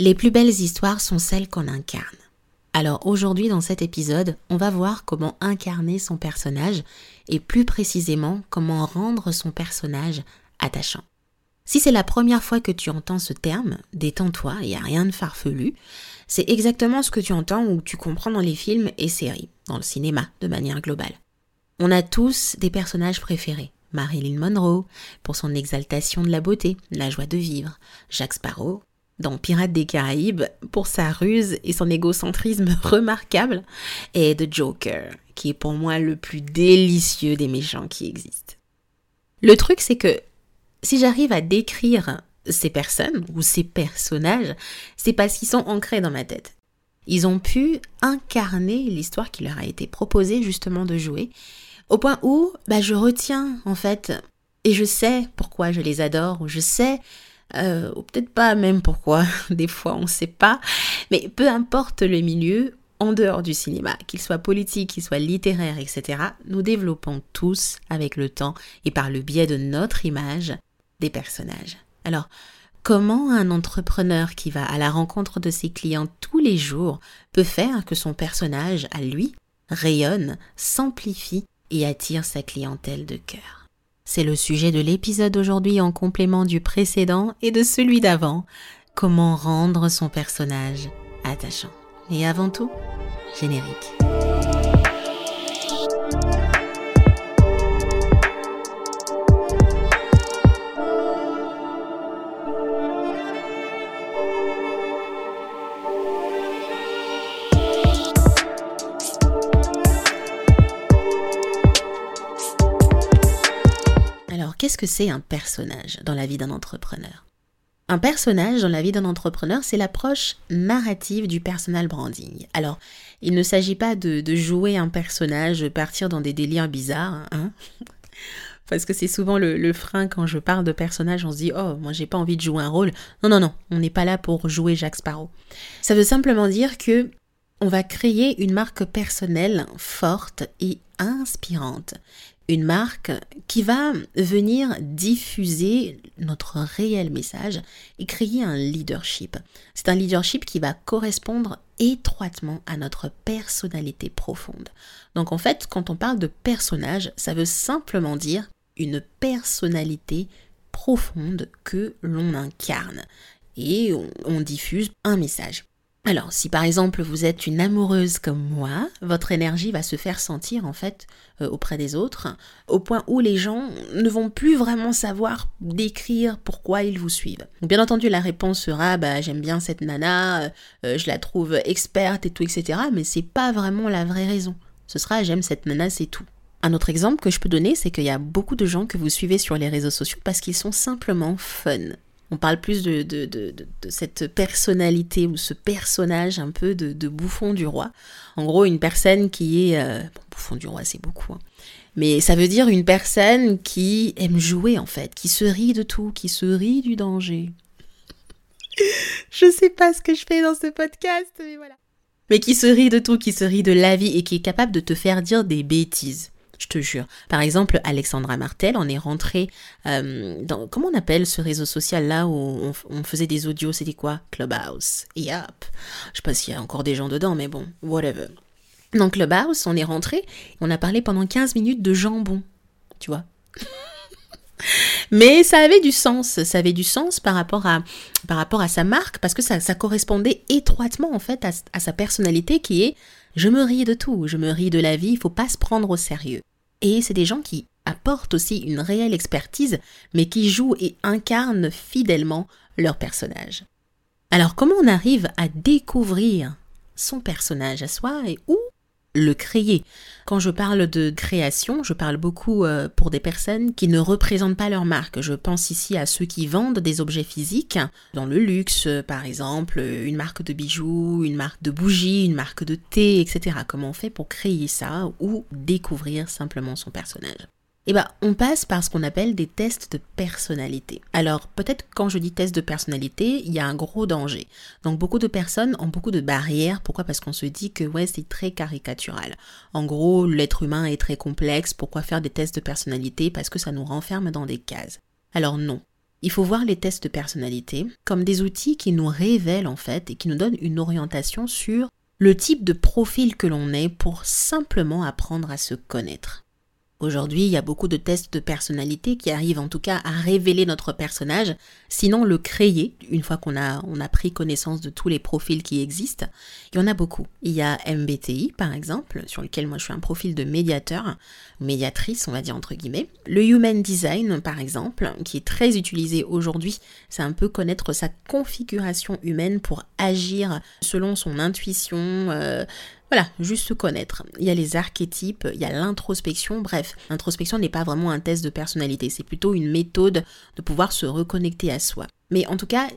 Les plus belles histoires sont celles qu'on incarne. Alors aujourd'hui dans cet épisode, on va voir comment incarner son personnage et plus précisément comment rendre son personnage attachant. Si c'est la première fois que tu entends ce terme, détends-toi, il n'y a rien de farfelu, c'est exactement ce que tu entends ou tu comprends dans les films et séries, dans le cinéma de manière globale. On a tous des personnages préférés. Marilyn Monroe, pour son exaltation de la beauté, la joie de vivre, Jacques Sparrow, dans Pirates des Caraïbes pour sa ruse et son égocentrisme remarquable, et The Joker, qui est pour moi le plus délicieux des méchants qui existent. Le truc, c'est que si j'arrive à décrire ces personnes ou ces personnages, c'est parce qu'ils sont ancrés dans ma tête. Ils ont pu incarner l'histoire qui leur a été proposée justement de jouer, au point où bah, je retiens en fait, et je sais pourquoi je les adore, ou je sais euh, ou peut-être pas même pourquoi, des fois on ne sait pas, mais peu importe le milieu, en dehors du cinéma, qu'il soit politique, qu'il soit littéraire, etc., nous développons tous, avec le temps et par le biais de notre image, des personnages. Alors, comment un entrepreneur qui va à la rencontre de ses clients tous les jours peut faire que son personnage, à lui, rayonne, s'amplifie et attire sa clientèle de cœur? C'est le sujet de l'épisode aujourd'hui en complément du précédent et de celui d'avant. Comment rendre son personnage attachant. Et avant tout, générique. Qu'est-ce que c'est un personnage dans la vie d'un entrepreneur? Un personnage dans la vie d'un entrepreneur, c'est l'approche narrative du personal branding. Alors, il ne s'agit pas de, jouer un personnage, partir dans des délires bizarres, hein? Parce que c'est souvent le, frein quand je parle de personnage, on se dit oh moi j'ai pas envie de jouer un rôle. Non non non, on n'est pas là pour jouer Jacques Sparrow. Ça veut simplement dire que on va créer une marque personnelle forte et inspirante une marque qui va venir diffuser notre réel message et créer un leadership. C'est un leadership qui va correspondre étroitement à notre personnalité profonde. Donc en fait, quand on parle de personnage, ça veut simplement dire une personnalité profonde que l'on incarne et on, diffuse un message. Alors, si par exemple vous êtes une amoureuse comme moi, votre énergie va se faire sentir en fait euh, auprès des autres, au point où les gens ne vont plus vraiment savoir décrire pourquoi ils vous suivent. bien entendu, la réponse sera bah j'aime bien cette nana, euh, euh, je la trouve experte et tout, etc. Mais c'est pas vraiment la vraie raison. Ce sera j'aime cette nana, c'est tout. Un autre exemple que je peux donner, c'est qu'il y a beaucoup de gens que vous suivez sur les réseaux sociaux parce qu'ils sont simplement fun. On parle plus de, cette personnalité ou ce personnage un peu de, bouffon du roi. En gros, une personne qui est... Euh, bouffon du roi, c'est beaucoup. Hein. Mais ça veut dire une personne qui aime jouer, en fait, qui se rit de tout, qui se rit du danger. je sais pas ce que je fais dans ce podcast, mais voilà. Mais qui se rit de tout, qui se rit de la vie et qui est capable de te faire dire des bêtises je te jure. Par exemple, Alexandra Martel, on est rentré euh, dans, comment on appelle ce réseau social là où on, faisait des audios, c'était quoi? Clubhouse. Yep. Je sais pas s'il y a encore des gens dedans, mais bon, whatever. Dans Clubhouse, on est rentré, on a parlé pendant 15 minutes de jambon, tu vois. Mais ça avait du sens, ça avait du sens par rapport à, par rapport à sa marque, parce que ça, correspondait étroitement en fait à, à sa personnalité qui est je me ris de tout, je me ris de la vie, il faut pas se prendre au sérieux. Et c'est des gens qui apportent aussi une réelle expertise, mais qui jouent et incarnent fidèlement leur personnage. Alors comment on arrive à découvrir son personnage à soi et où le créer. Quand je parle de création, je parle beaucoup euh, pour des personnes qui ne représentent pas leur marque. Je pense ici à ceux qui vendent des objets physiques, dans le luxe par exemple, une marque de bijoux, une marque de bougies, une marque de thé, etc. Comment on fait pour créer ça ou découvrir simplement son personnage? Eh ben, on passe par ce qu'on appelle des tests de personnalité. Alors, peut-être quand je dis test de personnalité, il y a un gros danger. Donc, beaucoup de personnes ont beaucoup de barrières. Pourquoi? Parce qu'on se dit que ouais, c'est très caricatural. En gros, l'être humain est très complexe. Pourquoi faire des tests de personnalité? Parce que ça nous renferme dans des cases. Alors non. Il faut voir les tests de personnalité comme des outils qui nous révèlent en fait et qui nous donnent une orientation sur le type de profil que l'on est pour simplement apprendre à se connaître. Aujourd'hui, il y a beaucoup de tests de personnalité qui arrivent en tout cas à révéler notre personnage, sinon le créer, une fois qu'on a, on a pris connaissance de tous les profils qui existent. Il y en a beaucoup. Il y a MBTI, par exemple, sur lequel moi je suis un profil de médiateur, médiatrice, on va dire entre guillemets. Le Human Design, par exemple, qui est très utilisé aujourd'hui, c'est un peu connaître sa configuration humaine pour agir selon son intuition, euh, voilà, juste se connaître. Il y a les archétypes, il y a l'introspection, bref, l'introspection n'est pas vraiment un test de personnalité, c'est plutôt une méthode de pouvoir se reconnecter à soi. Mais en tout cas,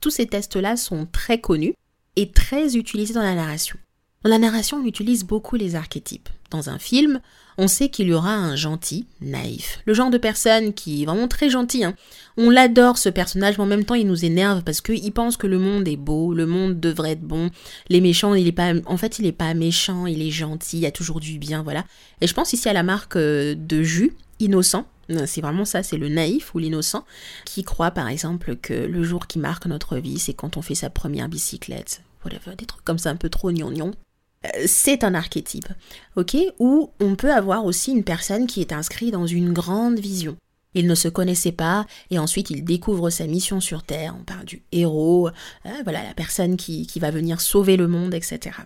tous ces tests-là sont très connus et très utilisés dans la narration. Dans la narration, on utilise beaucoup les archétypes. Dans un film, on sait qu'il y aura un gentil, naïf, le genre de personne qui est vraiment très gentil. Hein. On l'adore ce personnage, mais en même temps il nous énerve parce qu'il pense que le monde est beau, le monde devrait être bon. Les méchants, il est pas, en fait, il est pas méchant, il est gentil, il y a toujours du bien, voilà. Et je pense ici à la marque euh, de jus, innocent. C'est vraiment ça, c'est le naïf ou l'innocent qui croit par exemple que le jour qui marque notre vie, c'est quand on fait sa première bicyclette. Whatever, des trucs comme ça un peu trop gnangnon. Euh, c'est un archétype, ok Ou on peut avoir aussi une personne qui est inscrite dans une grande vision. Il ne se connaissait pas et ensuite il découvre sa mission sur Terre. On parle du héros, euh, voilà la personne qui, qui va venir sauver le monde, etc.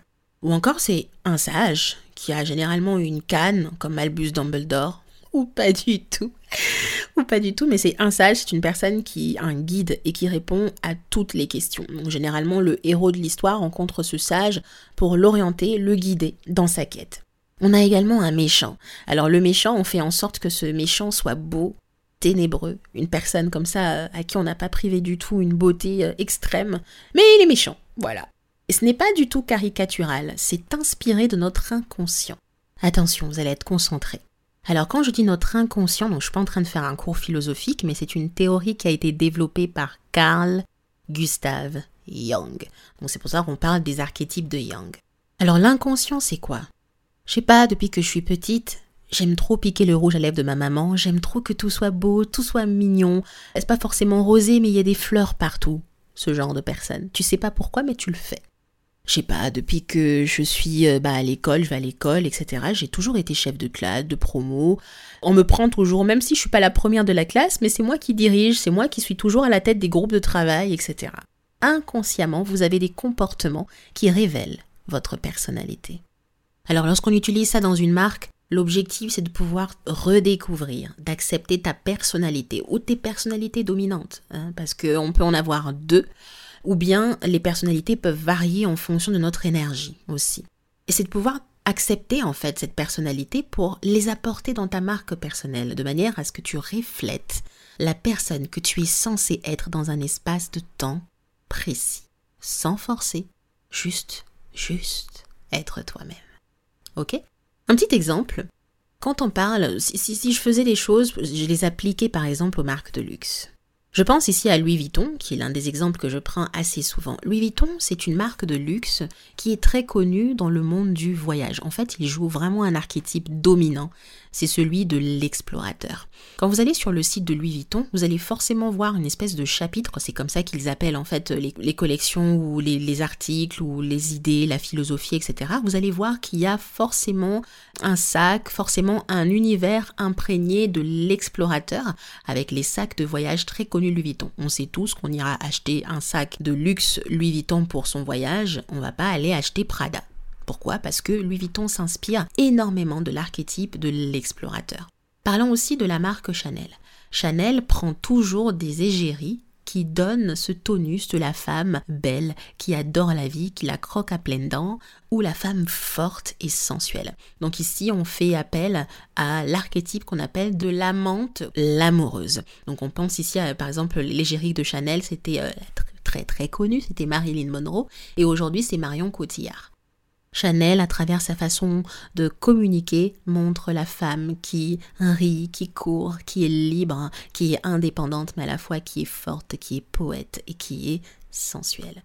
Ou encore c'est un sage qui a généralement une canne comme Albus Dumbledore, ou pas du tout. ou pas du tout, mais c'est un sage, c'est une personne qui un guide et qui répond à toutes les questions. Donc généralement, le héros de l'histoire rencontre ce sage pour l'orienter, le guider dans sa quête. On a également un méchant. Alors le méchant, on fait en sorte que ce méchant soit beau, ténébreux, une personne comme ça euh, à qui on n'a pas privé du tout une beauté euh, extrême, mais il est méchant, voilà. Et ce n'est pas du tout caricatural, c'est inspiré de notre inconscient. Attention, vous allez être concentrés. Alors quand je dis notre inconscient, donc je suis pas en train de faire un cours philosophique, mais c'est une théorie qui a été développée par Carl Gustav Jung. Donc c'est pour ça qu'on parle des archétypes de Jung. Alors l'inconscient c'est quoi? Je sais pas, depuis que je suis petite, j'aime trop piquer le rouge à lèvres de ma maman, j'aime trop que tout soit beau, tout soit mignon. C'est pas forcément rosé, mais il y a des fleurs partout. Ce genre de personne. Tu sais pas pourquoi, mais tu le fais je sais pas, depuis que je suis euh, bah, à l'école, je vais à l'école, etc. J'ai toujours été chef de classe, de promo. On me prend toujours, même si je suis pas la première de la classe, mais c'est moi qui dirige, c'est moi qui suis toujours à la tête des groupes de travail, etc. Inconsciemment, vous avez des comportements qui révèlent votre personnalité. Alors lorsqu'on utilise ça dans une marque, l'objectif c'est de pouvoir redécouvrir, d'accepter ta personnalité ou tes personnalités dominantes, hein, parce qu'on peut en avoir deux ou bien les personnalités peuvent varier en fonction de notre énergie aussi. Et c'est de pouvoir accepter en fait cette personnalité pour les apporter dans ta marque personnelle, de manière à ce que tu reflètes la personne que tu es censé être dans un espace de temps précis, sans forcer, juste, juste être toi-même. Ok? Un petit exemple. Quand on parle, si, si je faisais des choses, je les appliquais par exemple aux marques de luxe. Je pense ici à Louis Vuitton, qui est l'un des exemples que je prends assez souvent. Louis Vuitton, c'est une marque de luxe qui est très connue dans le monde du voyage. En fait, il joue vraiment un archétype dominant, c'est celui de l'explorateur. Quand vous allez sur le site de Louis Vuitton, vous allez forcément voir une espèce de chapitre, c'est comme ça qu'ils appellent en fait les, collections ou les, les, articles ou les idées, la philosophie, etc. Vous allez voir qu'il y a forcément un sac, forcément un univers imprégné de l'explorateur avec les sacs de voyage très connus Louis Vuitton. On sait tous qu'on ira acheter un sac de luxe Louis Vuitton pour son voyage, on va pas aller acheter Prada. Pourquoi? Parce que Louis Vuitton s'inspire énormément de l'archétype de l'explorateur. Parlons aussi de la marque Chanel. Chanel prend toujours des égéries qui donnent ce tonus de la femme belle, qui adore la vie, qui la croque à pleines dents, ou la femme forte et sensuelle. Donc ici, on fait appel à l'archétype qu'on appelle de l'amante, l'amoureuse. Donc on pense ici, à, par exemple, l'égérie de Chanel, c'était euh, très très connu, c'était Marilyn Monroe, et aujourd'hui c'est Marion Cotillard. Chanel, à travers sa façon de communiquer, montre la femme qui rit, qui court, qui est libre, qui est indépendante, mais à la fois qui est forte, qui est poète et qui est sensuelle.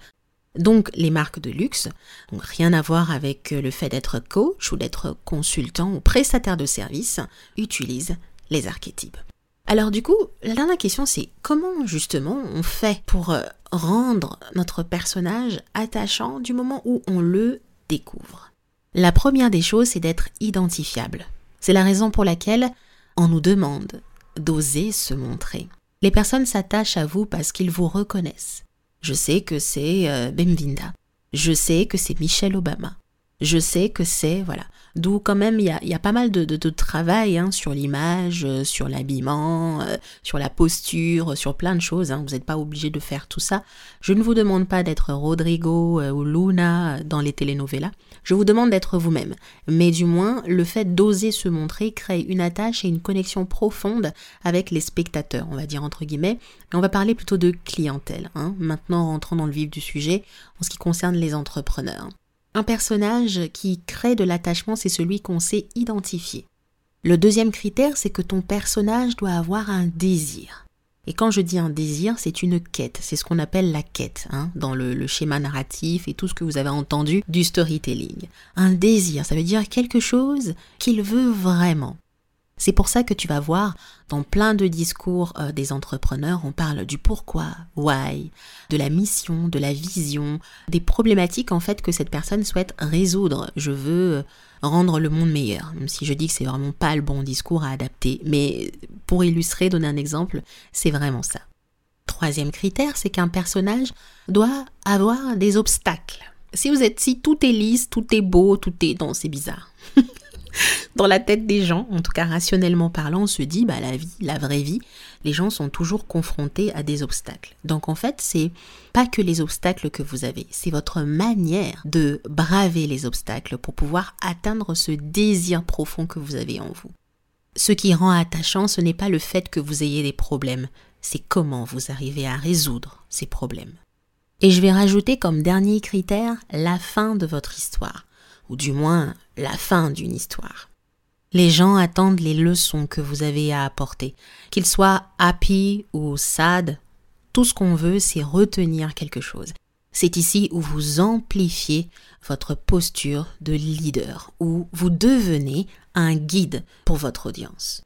Donc les marques de luxe, rien à voir avec le fait d'être coach ou d'être consultant ou prestataire de service, utilisent les archétypes. Alors du coup, la dernière question c'est comment justement on fait pour rendre notre personnage attachant du moment où on le découvre La première des choses c'est d'être identifiable. C'est la raison pour laquelle on nous demande d'oser se montrer. Les personnes s'attachent à vous parce qu'ils vous reconnaissent. Je sais que c'est euh, Bemvinda. Je sais que c'est Michelle Obama. Je sais que c'est, voilà. D'où quand même, il y a, pas mal de, travail hein, sur l'image, euh, sur l'habillement, euh, sur la posture, sur plein de choses. Hein. Vous n'êtes pas obligé de faire tout ça. Je ne vous demande pas d'être Rodrigo ou Luna dans les telenovelas. Je vous demande d'être vous-même. Mais du moins, le fait d'oser se montrer crée une attache et une connexion profonde avec les spectateurs, on va dire entre guillemets. Et on va parler plutôt de clientèle. Hein. Maintenant, rentrons dans le vif du sujet en ce qui concerne les entrepreneurs. Un personnage qui crée de l'attachement, c'est celui qu'on sait identifier. Le deuxième critère, c'est que ton personnage doit avoir un désir. Et quand je dis un désir, c'est une quête. C'est ce qu'on appelle la quête hein, dans le, le, schéma narratif et tout ce que vous avez entendu du storytelling. Un désir, ça veut dire quelque chose qu'il veut vraiment. C'est pour ça que tu vas voir dans plein de discours euh, des entrepreneurs, on parle du pourquoi, why, de la mission, de la vision, des problématiques en fait que cette personne souhaite résoudre. Je veux euh, rendre le monde meilleur, même si je dis que c'est vraiment pas le bon discours à adapter, mais pour illustrer, donner un exemple, c'est vraiment ça. Troisième critère, c'est qu'un personnage doit avoir des obstacles. Si vous êtes, si tout est lisse, tout est beau, tout est, non, c'est bizarre. dans la tête des gens, en tout cas rationnellement parlant, on se dit, bah, la vie, la vraie vie, les gens sont toujours confrontés à des obstacles. Donc en fait, c'est pas que les obstacles que vous avez, c'est votre manière de braver les obstacles pour pouvoir atteindre ce désir profond que vous avez en vous. Ce qui rend attachant, ce n'est pas le fait que vous ayez des problèmes, c'est comment vous arrivez à résoudre ces problèmes. Et je vais rajouter comme dernier critère la fin de votre histoire ou du moins la fin d'une histoire. Les gens attendent les leçons que vous avez à apporter. Qu'ils soient happy ou sad, tout ce qu'on veut, c'est retenir quelque chose. C'est ici où vous amplifiez votre posture de leader, où vous devenez un guide pour votre audience.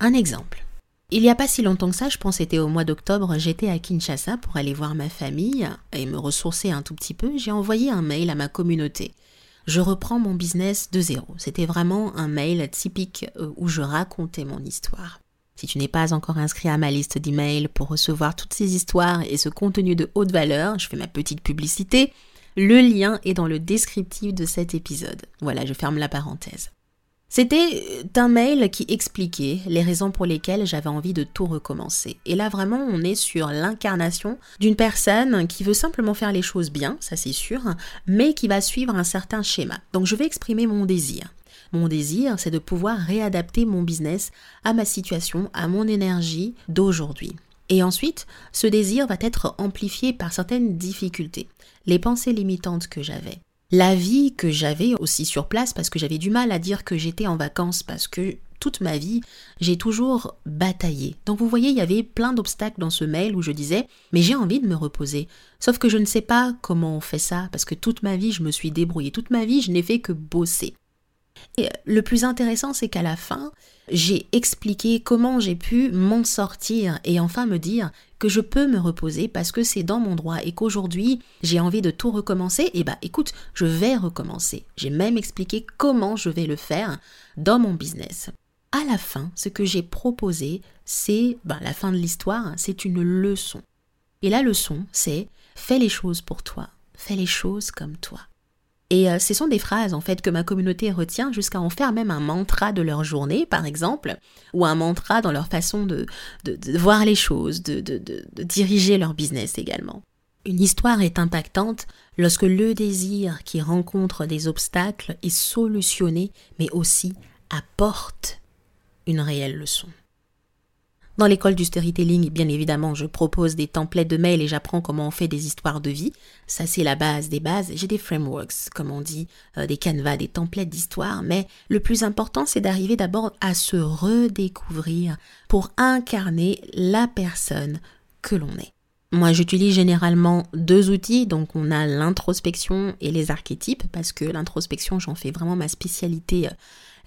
Un exemple. Il n'y a pas si longtemps que ça, je pense c'était au mois d'octobre, j'étais à Kinshasa pour aller voir ma famille et me ressourcer un tout petit peu. J'ai envoyé un mail à ma communauté je reprends mon business de zéro. C'était vraiment un mail typique euh, où je racontais mon histoire. Si tu n'es pas encore inscrit à ma liste d'emails pour recevoir toutes ces histoires et ce contenu de haute valeur, je fais ma petite publicité. Le lien est dans le descriptif de cet épisode. Voilà, je ferme la parenthèse. C'était un mail qui expliquait les raisons pour lesquelles j'avais envie de tout recommencer. Et là vraiment on est sur l'incarnation d'une personne qui veut simplement faire les choses bien, ça c'est sûr, mais qui va suivre un certain schéma. Donc je vais exprimer mon désir. Mon désir, c'est de pouvoir réadapter mon business à ma situation, à mon énergie d'aujourd'hui. Et ensuite, ce désir va être amplifié par certaines difficultés, les pensées limitantes que j'avais, la vie que j'avais aussi sur place parce que j'avais du mal à dire que j'étais en vacances parce que toute ma vie, j'ai toujours bataillé. Donc vous voyez, il y avait plein d'obstacles dans ce mail où je disais mais j'ai envie de me reposer. Sauf que je ne sais pas comment on fait ça parce que toute ma vie, je me suis débrouillée. Toute ma vie, je n'ai fait que bosser. Et le plus intéressant, c'est qu'à la fin, j'ai expliqué comment j'ai pu m'en sortir et enfin me dire que je peux me reposer parce que c'est dans mon droit et qu'aujourd'hui j'ai envie de tout recommencer, et bah écoute, je vais recommencer. J'ai même expliqué comment je vais le faire dans mon business. À la fin, ce que j'ai proposé, c'est bah, la fin de l'histoire, c'est une leçon. Et la leçon, c'est fais les choses pour toi, fais les choses comme toi. Et euh, ce sont des phrases en fait que ma communauté retient jusqu'à en faire même un mantra de leur journée, par exemple, ou un mantra dans leur façon de, de, voir les choses, de, de, diriger leur business également. Une histoire est impactante lorsque le désir qui rencontre des obstacles est solutionné, mais aussi apporte une réelle leçon. Dans l'école du storytelling, bien évidemment, je propose des templates de mails et j'apprends comment on fait des histoires de vie. Ça, c'est la base des bases. J'ai des frameworks, comme on dit, euh, des canevas, des templates d'histoire. Mais le plus important, c'est d'arriver d'abord à se redécouvrir pour incarner la personne que l'on est. Moi, j'utilise généralement deux outils. Donc, on a l'introspection et les archétypes, parce que l'introspection, j'en fais vraiment ma spécialité.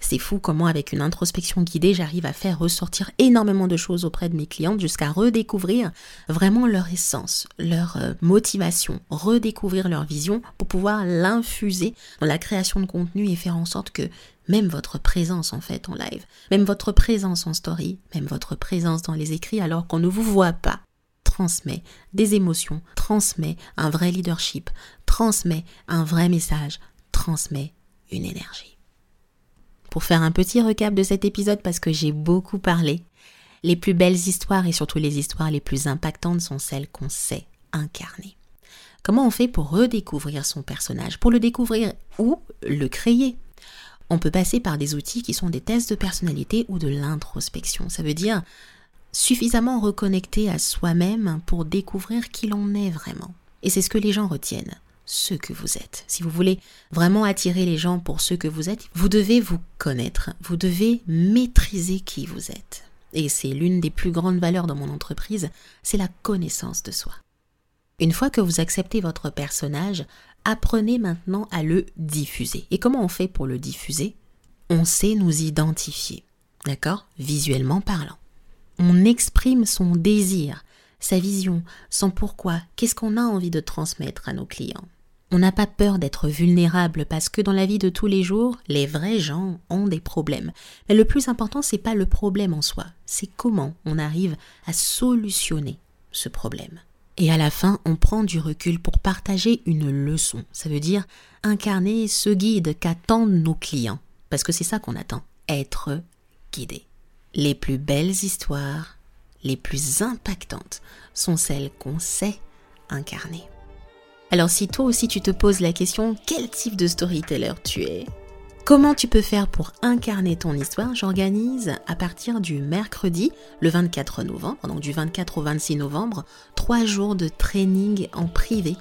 C'est fou comment, avec une introspection guidée, j'arrive à faire ressortir énormément de choses auprès de mes clientes jusqu'à redécouvrir vraiment leur essence, leur euh, motivation, redécouvrir leur vision pour pouvoir l'infuser dans la création de contenu et faire en sorte que même votre présence en fait en live, même votre présence en story, même votre présence dans les écrits alors qu'on ne vous voit pas, transmet des émotions, transmet un vrai leadership, transmet un vrai message, transmet une énergie. Pour faire un petit recap de cet épisode parce que j'ai beaucoup parlé, les plus belles histoires et surtout les histoires les plus impactantes sont celles qu'on sait incarner. Comment on fait pour redécouvrir son personnage Pour le découvrir ou le créer? On peut passer par des outils qui sont des tests de personnalité ou de l'introspection. Ça veut dire suffisamment reconnecté à soi-même pour découvrir qui l'on est vraiment. Et c'est ce que les gens retiennent, ce que vous êtes. Si vous voulez vraiment attirer les gens pour ce que vous êtes, vous devez vous connaître, vous devez maîtriser qui vous êtes. Et c'est l'une des plus grandes valeurs dans mon entreprise, c'est la connaissance de soi. Une fois que vous acceptez votre personnage, apprenez maintenant à le diffuser. Et comment on fait pour le diffuser? On sait nous identifier, d'accord? Visuellement parlant on exprime son désir, sa vision, son pourquoi, qu'est-ce qu'on a envie de transmettre à nos clients? On n'a pas peur d'être vulnérable parce que dans la vie de tous les jours, les vrais gens ont des problèmes. Mais le plus important, c'est pas le problème en soi, c'est comment on arrive à solutionner ce problème. Et à la fin, on prend du recul pour partager une leçon. Ça veut dire incarner ce guide qu'attendent nos clients. Parce que c'est ça qu'on attend, être guidé. Les plus belles histoires, les plus impactantes, sont celles qu'on sait incarner. Alors si toi aussi tu te poses la question quel type de storyteller tu es, Comment tu peux faire pour incarner ton histoire J'organise à partir du mercredi, le 24 novembre, donc du 24 au 26 novembre, trois jours de training en privé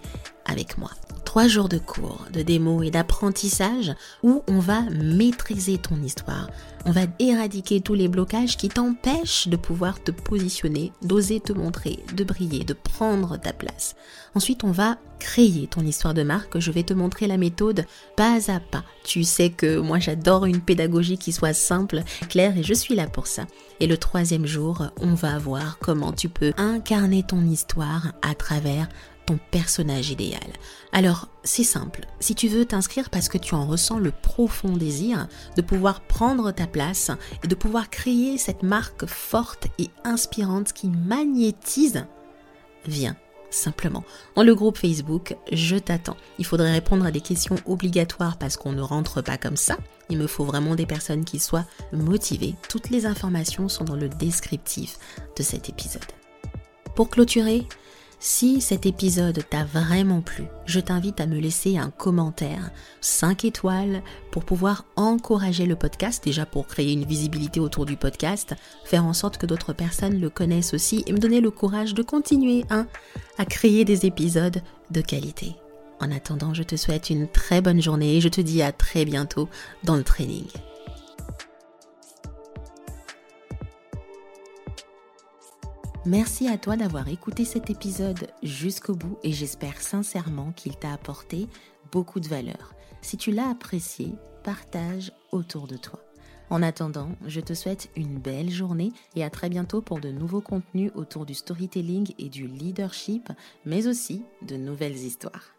avec moi trois jours de cours, de démo et d'apprentissage où on va maîtriser ton histoire. On va éradiquer tous les blocages qui t'empêchent de pouvoir te positionner, d'oser te montrer, de briller, de prendre ta place. Ensuite, on va créer ton histoire de marque. Je vais te montrer la méthode pas à pas. Tu sais que moi j'adore une pédagogie qui soit simple, claire et je suis là pour ça. Et le troisième jour, on va voir comment tu peux incarner ton histoire à travers ton personnage idéal. Alors, c'est simple. Si tu veux t'inscrire parce que tu en ressens le profond désir de pouvoir prendre ta place et de pouvoir créer cette marque forte et inspirante qui magnétise, viens simplement. Dans le groupe Facebook, je t'attends. Il faudrait répondre à des questions obligatoires parce qu'on ne rentre pas comme ça. Il me faut vraiment des personnes qui soient motivées. Toutes les informations sont dans le descriptif de cet épisode. Pour clôturer, si cet épisode t'a vraiment plu, je t'invite à me laisser un commentaire 5 étoiles pour pouvoir encourager le podcast, déjà pour créer une visibilité autour du podcast, faire en sorte que d'autres personnes le connaissent aussi et me donner le courage de continuer hein, à créer des épisodes de qualité. En attendant, je te souhaite une très bonne journée et je te dis à très bientôt dans le training. Merci à toi d'avoir écouté cet épisode jusqu'au bout et j'espère sincèrement qu'il t'a apporté beaucoup de valeur. Si tu l'as apprécié, partage autour de toi. En attendant, je te souhaite une belle journée et à très bientôt pour de nouveaux contenus autour du storytelling et du leadership, mais aussi de nouvelles histoires.